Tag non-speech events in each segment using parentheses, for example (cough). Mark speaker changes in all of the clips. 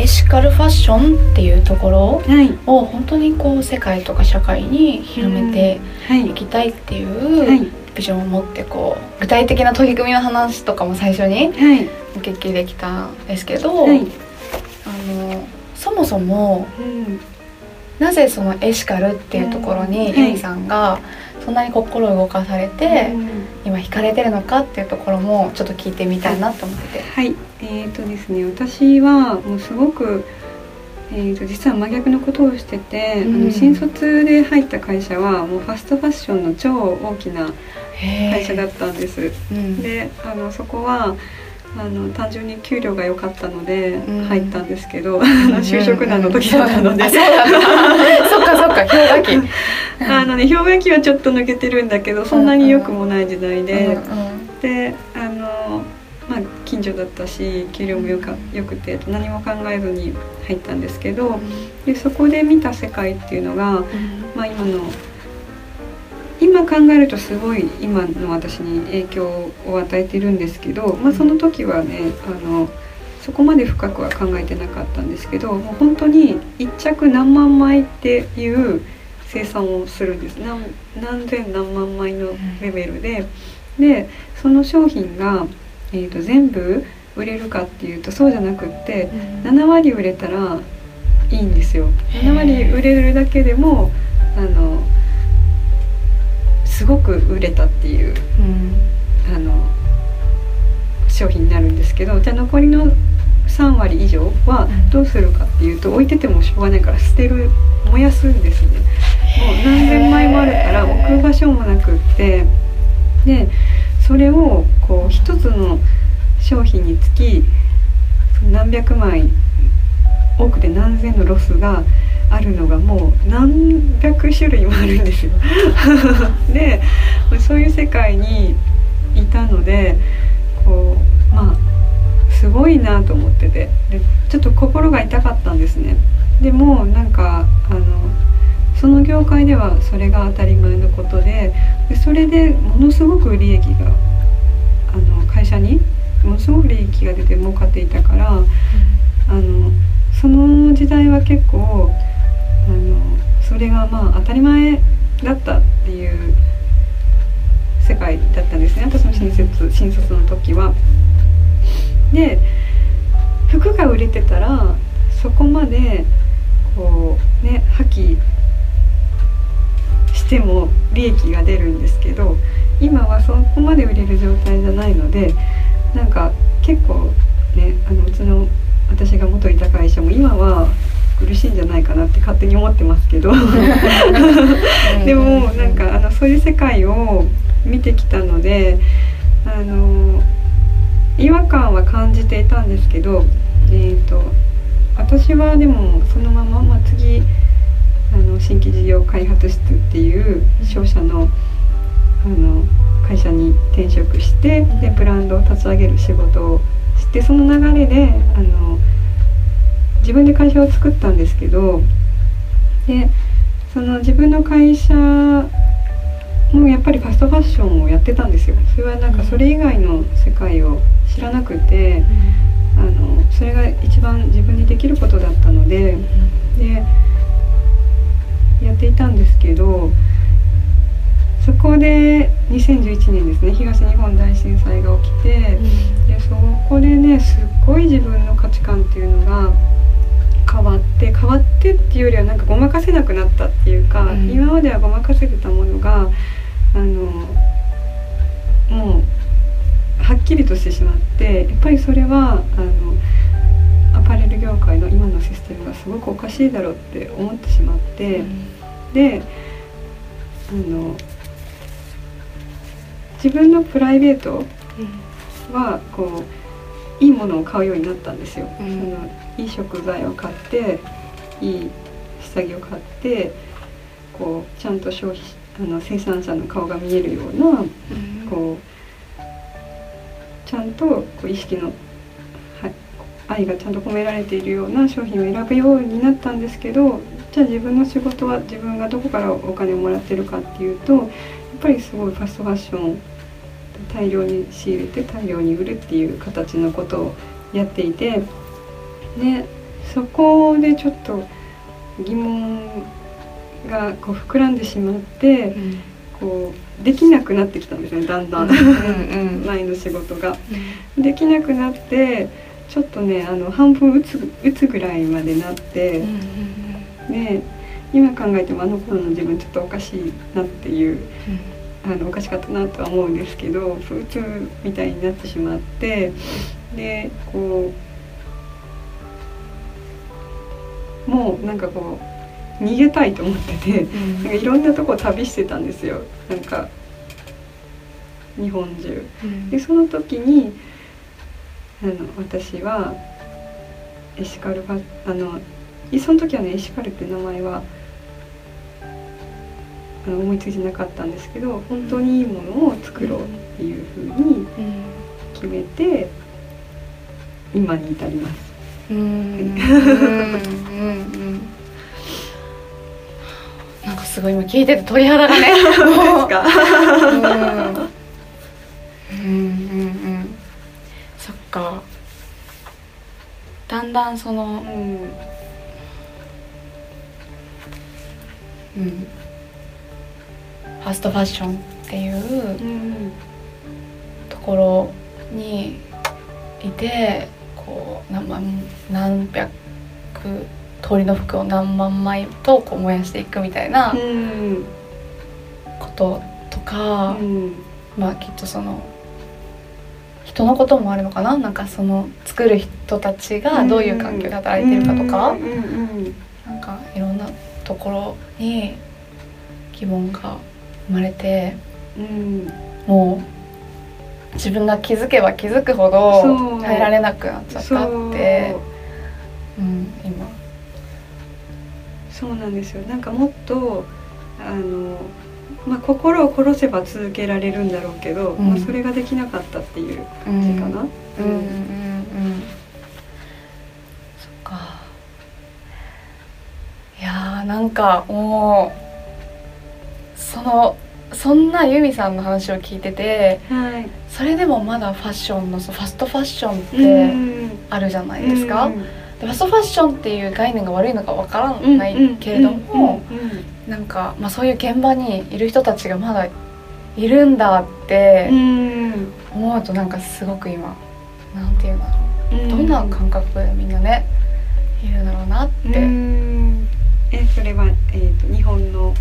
Speaker 1: エシカルファッションっていうところ
Speaker 2: はい、
Speaker 1: を本当にこう世界とか社会に広めて
Speaker 2: はい。
Speaker 1: い、きたいってい
Speaker 2: はい。う
Speaker 1: ビジョンを持ってこう具体的な取り組みの話とかも最初に
Speaker 2: はい、
Speaker 1: お聞きできたんですけど、
Speaker 2: はい、
Speaker 1: あのそもそも
Speaker 2: うん、
Speaker 1: なぜそのエシカルっていうところに
Speaker 2: うん。
Speaker 1: ゆりさんがそんなに心を動かされて、今惹かれてるのかっていうところもちょっと聞いてみたいなと思ってて。
Speaker 2: はい、えっ、とですね、私はもうすごく。えー、と実は真逆のことをしてて、
Speaker 1: うん。
Speaker 2: あの新卒で入った会社はもうファストファッションの超大きな会社だったんです。
Speaker 1: うん。
Speaker 2: であのそこはあの単純に給料が良かったので
Speaker 1: うん。
Speaker 2: 入ったんですけど、あの就職難の時だったので、
Speaker 1: あそうなんだ (laughs) そっかそっか (laughs) 氷河期。
Speaker 2: あのね氷河期はちょっと抜けてるんだけどそんなに良くもない時代で、
Speaker 1: うん。うん。
Speaker 2: で近所だったし給料もよか良くて何も考えずに入ったんですけどでそこで見た世界っていうのが、まあ、今の今考えるとすごい今の私に影響を与えてるんですけど、まあ、その時はねあのそこまで深くは考えてなかったんですけどもう本当に1着何万枚っていう生産をするんです。何何千何万枚のレベルで。でその商品が、えー、と全部売れるかっていうとそうじゃなくって7割売れたらいいんですよ。
Speaker 1: へー。
Speaker 2: 7割売れるだけでもあのすごく売れたっていう
Speaker 1: うん。
Speaker 2: あの商品になるんですけどじゃあ残りの3割以上は
Speaker 1: うん。
Speaker 2: どうするかっていうと置いててもしょうがないから捨てる燃やすんですね。もう何千枚もあるから置く場所もなくってでそれをこう一つの商品につき何百枚多くて何千のロスがあるのがもう何百種類もあるんですよ。(laughs) でそういう世界にいたのでこうまあすごいなと思っててでちょっと心が痛かったんですね。でもなんかあのその業界ではそれが当たり前のことででそれでものすごく利益が会社にものすごく利益が出て儲かっていたからあのその時代は結構あのそれがまあ当たり前だったっていう世界だったんですね私の新卒新卒の時は。で服が売れてたらそこまでこうね破棄しても利益が出るんですけど今はそこまで売れる状態じゃないのでなんか結構ねあのうちの私が元いた会社も今は苦しいんじゃないかなって勝手に思ってますけど。(laughs) でもなんかあのそういう世界を見てきたのであの違和感は感じていたんですけど、えー、と私はでもそのまま、まあ、次あの新規事業開発室っていう商社のあの会社に転職してでブランドを立ち上げる仕事をしてその流れであの自分で会社を作ったんですけどでその自分の会社もやっぱりファストファッションをやってたんですよ。それはなんかそれ以外の世界を知らなくてあのそれが一番自分にできることだったのででやっていたんですけどそこで2011年ですね東日本大震災が起きてでそこでねすっごい自分の価値観っていうのが変わって変わってっていうよりはなんかごまかせなくなったっていうか、
Speaker 1: うん。
Speaker 2: 今まではごまかせてたものがあのもうはっきりとしてしまってやっぱりそれはあのアパレル業界の今のシステムがすごくおかしいだろうって思ってしまって、であの自分のプライベートはこういいものを買うようになったんですよ。
Speaker 1: うん。
Speaker 2: そのいい食材を買っていい下着を買ってこうちゃんと消費あの生産者の顔が見えるような
Speaker 1: うん。
Speaker 2: こうちゃんとこう意識の、はい、愛がちゃんと込められているような商品を選ぶようになったんですけどじゃあ自分の仕事は自分がどこからお金をもらってるかっていうとぱりすごいファストファッション大量に仕入れて大量に売るっていう形のことをやっていてでそこでちょっと疑問がこう膨らんでしまって
Speaker 1: うん
Speaker 2: こうできなくなってきたんですねだんだん前の仕事が。できなくなってちょっとねあの半分打つ打つぐらいまでなって。
Speaker 1: うん
Speaker 2: で今考えてもあの頃の自分ちょっとおかしいなっていうあのおかしかったなとは思うんですけどうつみたいになってしまってでこうもうなんかこう逃げたいと思ってて
Speaker 1: うん。
Speaker 2: なんかいろんなとこ旅してたんですよ。なんか日本中。
Speaker 1: うん。
Speaker 2: でその時にあの私はエシカルファあのいその時はねエシカルって名前は思いついてなかったんですけど本当にいいものを作ろうっていうふうに
Speaker 1: うん
Speaker 2: 決めて今に至ります。
Speaker 1: うん。うん。うん。なんかすごい今聞いてて鳥肌がね (laughs) もう。ん。うんうんうん。そっか。だんだんその
Speaker 2: うん。
Speaker 1: うん。ファストファッションっていう
Speaker 2: うん
Speaker 1: ところにいてこう何万何百通りの服を何万枚とこう燃やしていくみたいな
Speaker 2: うん
Speaker 1: こととか、
Speaker 2: うん。
Speaker 1: まあきっとその人のこともあるのかな？なんかその作る人たちがどういう環境で働いてるかとか、
Speaker 2: うんうん。
Speaker 1: なんかいろんなところに疑問が生まれて
Speaker 2: うん。
Speaker 1: もう自分が気づけば気づくほど耐えられなくなっちゃったって
Speaker 2: そう。
Speaker 1: うん、今。
Speaker 2: そうなんですよ。なんかもっとあの、まあ、心を殺せば続けられるんだろうけど、
Speaker 1: うん。
Speaker 2: まあ、それができなかったっていう
Speaker 1: うん
Speaker 2: 感じかな。
Speaker 1: うん。うんうんそっか。いやーなんかもうそのそんなユミさんの話を聞いてて
Speaker 2: はい、
Speaker 1: それでもまだファッションのファストファッションっ
Speaker 2: う
Speaker 1: て
Speaker 2: ん。
Speaker 1: あるじゃないですか、
Speaker 2: うん。
Speaker 1: でファストファッションっていう概念が悪いのかわからないけれども、
Speaker 2: うん。うん。
Speaker 1: なんか、まあ、そういう現場にいる人たちがまだいるんだって
Speaker 2: うん
Speaker 1: 思うとなんかすごく今なんていうんだろう。
Speaker 2: うん
Speaker 1: どんな感覚でみんなねいるんだろうなって、
Speaker 2: う
Speaker 1: うん
Speaker 2: ん。えそれは、えー、と日本の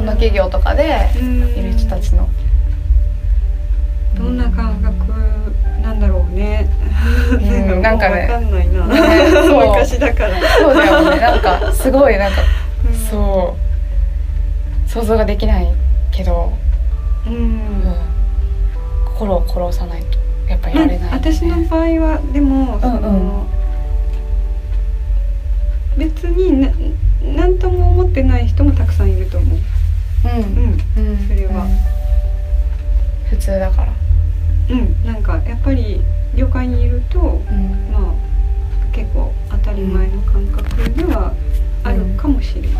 Speaker 1: 日本の企業とかでいる人たちの、
Speaker 2: どんな感覚なんだろうね。
Speaker 1: ん。(laughs) なんかね。
Speaker 2: わかんないな。
Speaker 1: ねそう。
Speaker 2: 昔だから。
Speaker 1: そうだよね。なんかすごいなんか
Speaker 2: うん。
Speaker 1: そう。想像ができないけど、
Speaker 2: うん。
Speaker 1: うん。心を殺さないと。やっぱりやれない、ね
Speaker 2: 私の場合はでも、そ
Speaker 1: うんうん。
Speaker 2: の別にな何とも思ってない人もたくさんいると思う。
Speaker 1: うん
Speaker 2: うん。
Speaker 1: うん
Speaker 2: それは
Speaker 1: うん普通だから
Speaker 2: うん。なんかやっぱり業界にいると、
Speaker 1: うん
Speaker 2: まあ結構当たり前の感覚ではあるかもしれない。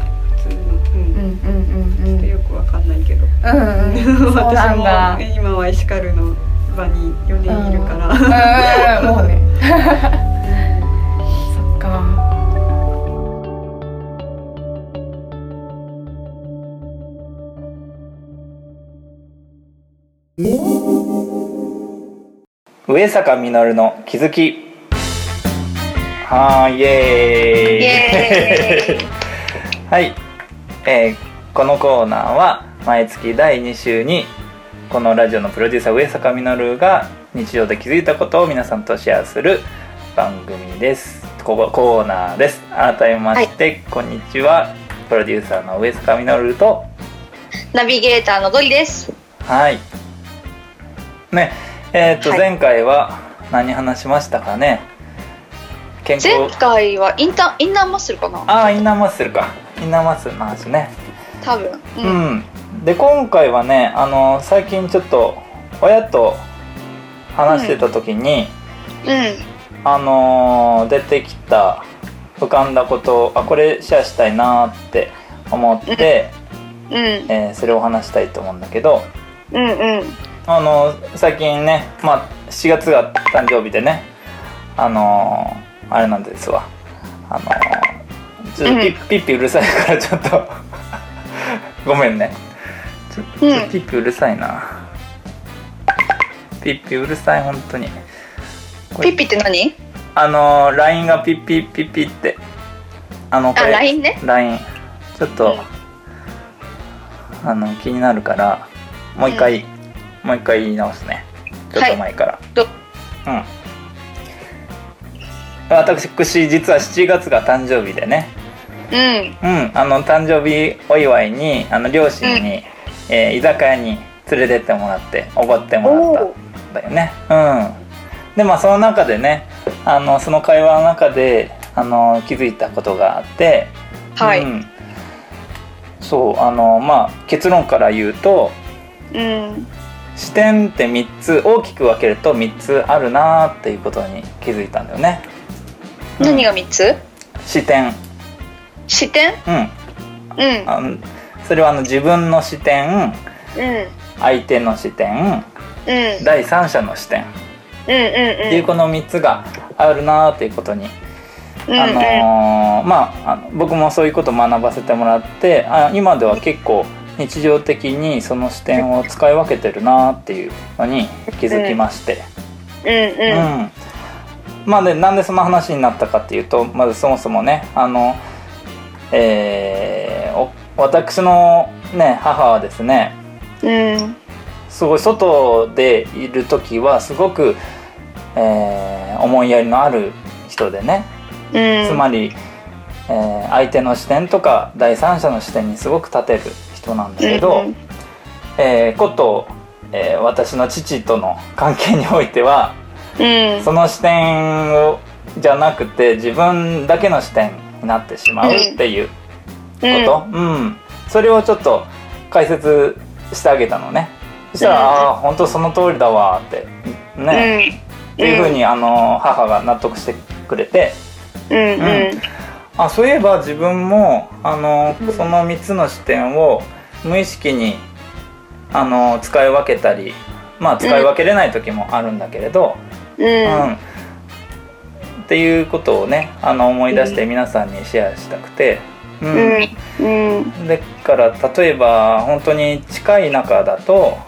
Speaker 2: 普通の。うん。
Speaker 1: うんうんうんうん
Speaker 2: ちょっとよくわかんないけど。
Speaker 1: うん (laughs)
Speaker 2: 私も今はエシカルの場に4年いるから。
Speaker 1: うんもうね (laughs)
Speaker 3: 上坂実の気づき。はーいイエーイ。(laughs) はい、えーこのコーナーは毎月第2週にこのラジオのプロデューサー上坂実が日常で気づいたことを皆さんとシェアする番組です。ここコーナーです。改めまして、こんにちは。プロデューサーの上坂実と
Speaker 4: ナビゲーターのドリです。
Speaker 3: はい。ね、えっ、と、
Speaker 4: はい。
Speaker 3: 前回は、何話しましたかね？健康。
Speaker 1: 前回はインタインナーマッスルかな？
Speaker 3: ああインナーマッスルか。インナーマッスルの話ね。
Speaker 1: 多分。う、
Speaker 3: うん。ん、で今回はねあの最近ちょっと親と話してた時に、
Speaker 1: うん。
Speaker 3: あのー出てきた浮かんだことあこれシェアしたいなーって思って、
Speaker 1: うん。
Speaker 3: えーそれを話したいと思うんだけど
Speaker 1: うんうん
Speaker 3: あのー最近ねまあ7月が誕生日でねあのーあれなんですわ。あのーちょっとピ,、
Speaker 1: うん。
Speaker 3: ピッピうるさいからちょっと。(laughs) ごめんね。ちょちょ
Speaker 1: うん
Speaker 3: ピッピうるさいな。ピッピうるさい本当に。
Speaker 1: ピッピって何？
Speaker 3: あのー LINE がピッピッピッピって。あのこ
Speaker 1: あ
Speaker 3: れ
Speaker 1: LINE ね。
Speaker 3: LINE ちょっと、あの気になるからもう一回、もう一回言い直すね。ちょっと前から、
Speaker 1: ど。
Speaker 3: うん。私実は7月が誕生日でね。
Speaker 1: うん。
Speaker 3: うん。あの誕生日お祝いにあの両親に、えー居酒屋に連れてってもらっておごってもらった。んだよね。うん。でまあその中でねあのその会話の中であの気づいたことがあって。
Speaker 1: はい。
Speaker 3: うん。そうあのまあ結論から言うと
Speaker 1: うん
Speaker 3: 視点って3つ大きく分けると3つあるなーっていうことに気づいたんだよね、うん。
Speaker 1: 何が3つ？
Speaker 3: 視点。
Speaker 1: 視点？
Speaker 3: うん。
Speaker 1: うん。
Speaker 3: あのそれはあの自分の視点
Speaker 1: うん。
Speaker 3: 相手の視点
Speaker 1: うん。
Speaker 3: 第三者の視点。
Speaker 1: うんうん
Speaker 3: っていうこの3つがあるなーっていうことに
Speaker 1: うん
Speaker 3: あのーまああの僕もそういうことを学ばせてもらってあ今では結構日常的にその視点を使い分けてるなっていうのに気づきまして、
Speaker 1: うんうん。
Speaker 3: うん。まあでなんでその話になったかっていうとまずそもそもねあの、えーお私のね母はですね
Speaker 1: うん。
Speaker 3: すごい外でいる時はすごく、えー思いやりのある人でね
Speaker 1: うん。
Speaker 3: つまり、えー相手の視点とか第三者の視点にすごく立てる人なんだけど、
Speaker 1: うん
Speaker 3: えーこと、えー私の父との関係においては
Speaker 1: うん。
Speaker 3: その視点をじゃなくて自分だけの視点になってしまうっていうこと、うん。それをちょっと解説してあげたのね。そしたら「
Speaker 1: うん。
Speaker 3: ああ本当その通りだわ」ってね、っていうふうにあの母が納得してくれて。
Speaker 1: うん。うん
Speaker 3: あそういえば自分もあの
Speaker 1: うん。
Speaker 3: その3つの視点を無意識にあの使い分けたりまあ使い分けれない時もあるんだけれど、
Speaker 1: う
Speaker 3: うん。
Speaker 1: ん。
Speaker 3: っていうことをねあの思い出して皆さんにシェアしたくて、う
Speaker 1: うん。うん。
Speaker 3: だから例えば本当に近い仲だと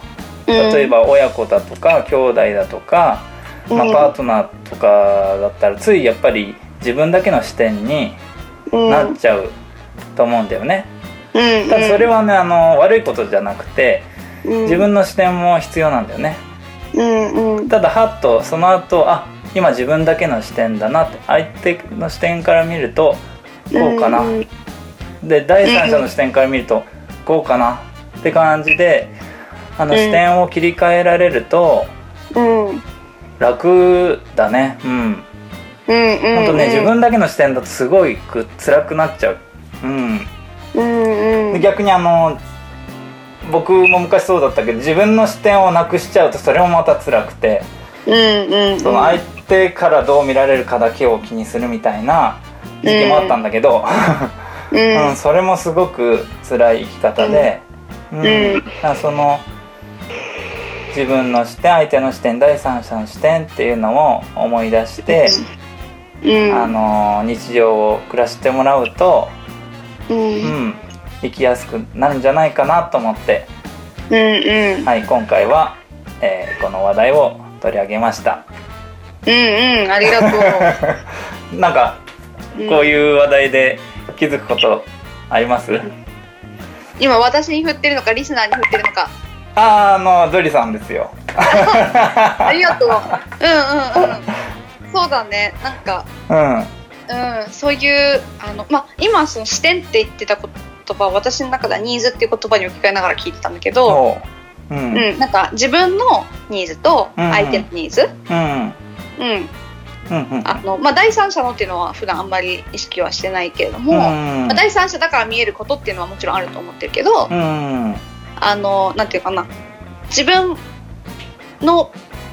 Speaker 3: 例えば親子だとか兄弟だとか、まあ、パートナーとかだったらついやっぱり自分だけの視点になっちゃうと思うんだよね。
Speaker 1: うん
Speaker 3: ただそれはねあの悪いことじゃなくて自
Speaker 1: 自
Speaker 3: 分の視点も必要なんだよね。
Speaker 1: うんうん。
Speaker 3: ただはっとその後あ今自分だけの視点だなって相手の視点から見るとこうかな、
Speaker 1: うん
Speaker 3: で第三者の視点から見るとこうかな。って感じであの
Speaker 1: うん
Speaker 3: 視点を切り替えられると
Speaker 1: うん。
Speaker 3: 楽だね。うん
Speaker 1: うんうん
Speaker 3: ほん。とね自分だけの視点だとすごいく辛くなっちゃう。うん。
Speaker 1: うんうん。
Speaker 3: で逆にあの僕も昔そうだったけど自分の視点をなくしちゃうとそれもまた辛くて。
Speaker 1: うんうん
Speaker 3: その相手からどう見られるかだけを気にするみたいな時期もあったんだけど、
Speaker 1: う
Speaker 3: うん。
Speaker 1: ん
Speaker 3: それもすごく辛い生き方で、うん。その自分の視点相手の視点第三者の視点っていうのを思い出して、
Speaker 1: うん
Speaker 3: あの日常を暮らしてもらうと、
Speaker 1: う
Speaker 3: うん。ん、生きやすくなるんじゃないかなと思って、
Speaker 1: うんうん。
Speaker 3: はい、今回は、えーこの話題を取り上げました。
Speaker 1: うんうん。ありがとう。(laughs)
Speaker 3: なんかこういう話題で気づくことあります、
Speaker 1: 今私に振ってるのかリスナーに振ってるのか。
Speaker 3: あーあのドリさんですよ。(laughs)
Speaker 1: ありがとう。うんうんうんそうだね。なんか
Speaker 3: うん。
Speaker 1: うんそういうあのまあ今その視点って言ってた言葉は私の中ではニーズっていう言葉に置き換えながら聞いてたんだけど、
Speaker 3: そう。うん。
Speaker 1: うん、なんか自分のニーズと
Speaker 3: うん
Speaker 1: 相手のニーズ、
Speaker 3: うん。
Speaker 2: うん。あのまあ、第三者のっていうのは普段あんまり意識はしてないけれども、
Speaker 3: うん
Speaker 2: まあ、第三者だから見えることっていうのはもちろんあると思ってるけど、
Speaker 3: うん。
Speaker 2: あのなんていうかな自分の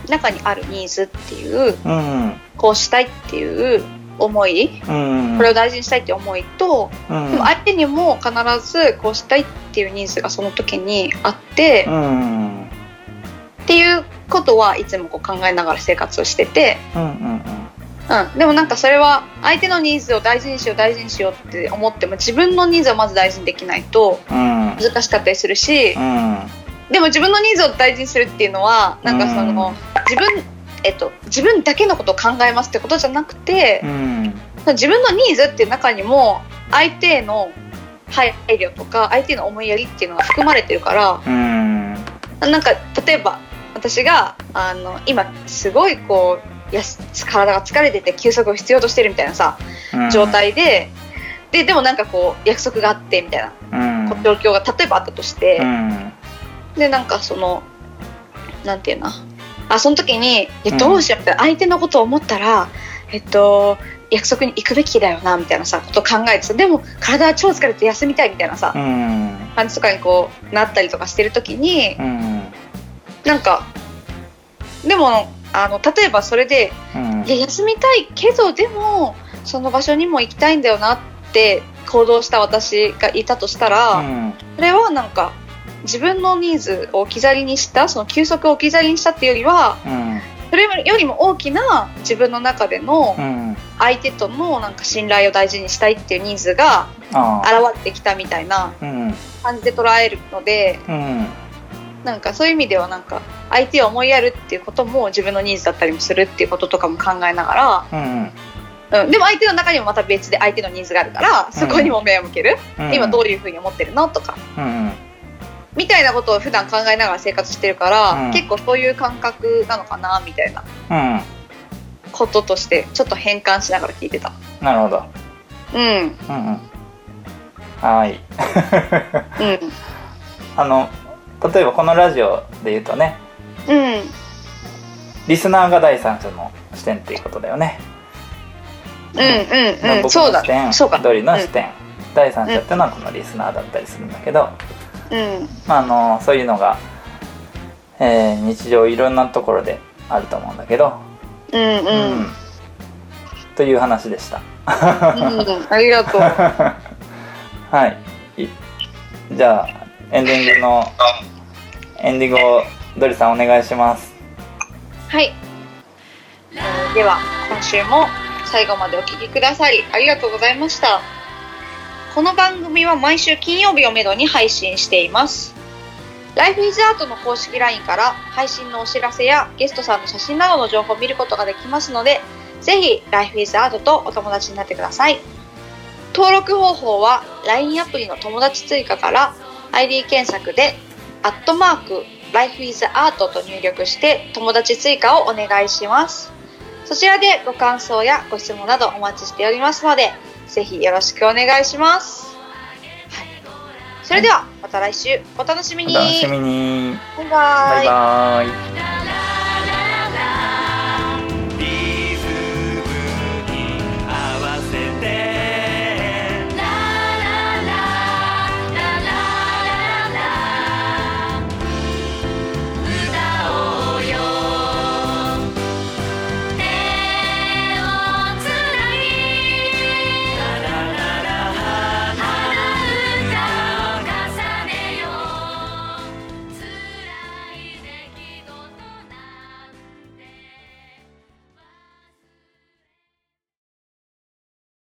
Speaker 2: 中にあるニーズっていう
Speaker 3: うん。
Speaker 2: こうしたいっていう思い
Speaker 3: うん。
Speaker 2: これを大事にしたいって思いと、
Speaker 3: うん。
Speaker 2: でも相手にも必ずこうしたいっていうニーズがその時にあって、
Speaker 3: うん
Speaker 2: っていうことはいつもこう考えながら生活をしてて、
Speaker 3: うん。
Speaker 2: でもなんかそれは相手のニーズを大事にしよう大事にしようって思っても自分のニーズをまず大事にできないと
Speaker 3: うん。
Speaker 2: 難しかったりするし
Speaker 3: うん。
Speaker 2: でも自分のニーズを大事にするっていうのはなんかその自分えっと、自分だけのことを考えますってことじゃなくて
Speaker 3: うん。
Speaker 2: 自分のニーズっていう中にも相手への配慮とか相手への思いやりっていうのが含まれてるから
Speaker 3: うん。
Speaker 2: なんか例えば私があの今すごいこうやす体が疲れてて休息を必要としてるみたいなさ状態で、ででもなんかこう約束があってみたいな
Speaker 3: うん。
Speaker 2: 状況が例えばあったとして
Speaker 3: う、ん。
Speaker 2: でなんかそのなんていうなあその時に「いどうしよう」みたいな相手のことを思ったらえっと約束に行くべきだよなみたいなさことを考えてさでも体は超疲れて休みたいみたいなさ
Speaker 3: うん。
Speaker 2: 感じとかにこうなったりとかしてる時に
Speaker 3: うん。
Speaker 2: なんかでもあの例えばそれで
Speaker 3: うん。
Speaker 2: いや休みたいけどでもその場所にも行きたいんだよなって行動した私がいたとしたら、
Speaker 3: うん。
Speaker 2: それはなんか自分のニーズを置き去りにしたその休息を置き去りにしたっていうよりは
Speaker 3: うん。
Speaker 2: それよりも大きな自分の中での
Speaker 3: うん。
Speaker 2: 相手とのなんか信頼を大事にしたいっていうニーズが現れてきたみたいな
Speaker 3: うん。
Speaker 2: 感じで捉えるので
Speaker 3: うん。
Speaker 2: なんかそういう意味ではなんか相手を思いやるっていうことも自分のニーズだったりもするっていうこととかも考えなが
Speaker 3: うん。
Speaker 2: ら、うん、でも相手の中にもまた別で相手のニーズがあるからそこにも目を向ける、
Speaker 3: うん。
Speaker 2: 今どういうふうに思ってるのとか。
Speaker 3: うん
Speaker 2: みたいなことを普段考えながら生活してるから、
Speaker 3: うん。
Speaker 2: 結構そういう感覚なのかなみたいな。
Speaker 3: うん。
Speaker 2: こととしてちょっと変換しながら聞いてた。
Speaker 3: なるほど。
Speaker 2: うん、
Speaker 3: うんうん。はい。(laughs)
Speaker 2: うん、
Speaker 3: あの例えばこのラジオで言うとね
Speaker 2: うん、
Speaker 3: リスナーが第三者の視点っていうことだよね。
Speaker 2: うん、うん、うん、
Speaker 3: 僕
Speaker 2: そうだ。
Speaker 3: の視点、
Speaker 2: そうか。
Speaker 3: ドリの視点、第三者っていうのはこのリスナーだったりするんだけど、
Speaker 2: うん、
Speaker 3: まあ、あのそういうのが、えー日常いろんなところであると思うんだけど、
Speaker 2: うん、うん、うん、
Speaker 3: という話でした。
Speaker 2: ありがとう。(laughs)
Speaker 3: はいいじゃあエンディングのエンディングをドリさんお願いします。
Speaker 2: はい。えーでは今週も最後までお聞きくださりありがとうございました。この番組は毎週金曜日をめどに配信しています。Life is Art の公式 LINE から配信のお知らせやゲストさんの写真などの情報を見ることができますので、ぜひ Life is Art とお友達になってください。登録方法は LINE アプリの友達追加から ID 検索でアットマーク Life is Art と入力して友達追加をお願いします。そちらでご感想やご質問などお待ちしておりますので、ぜひよろしくお願いします。はい、それではまた来週お楽しみに。
Speaker 3: お楽しみに。
Speaker 2: バイバイ
Speaker 3: バイバイ。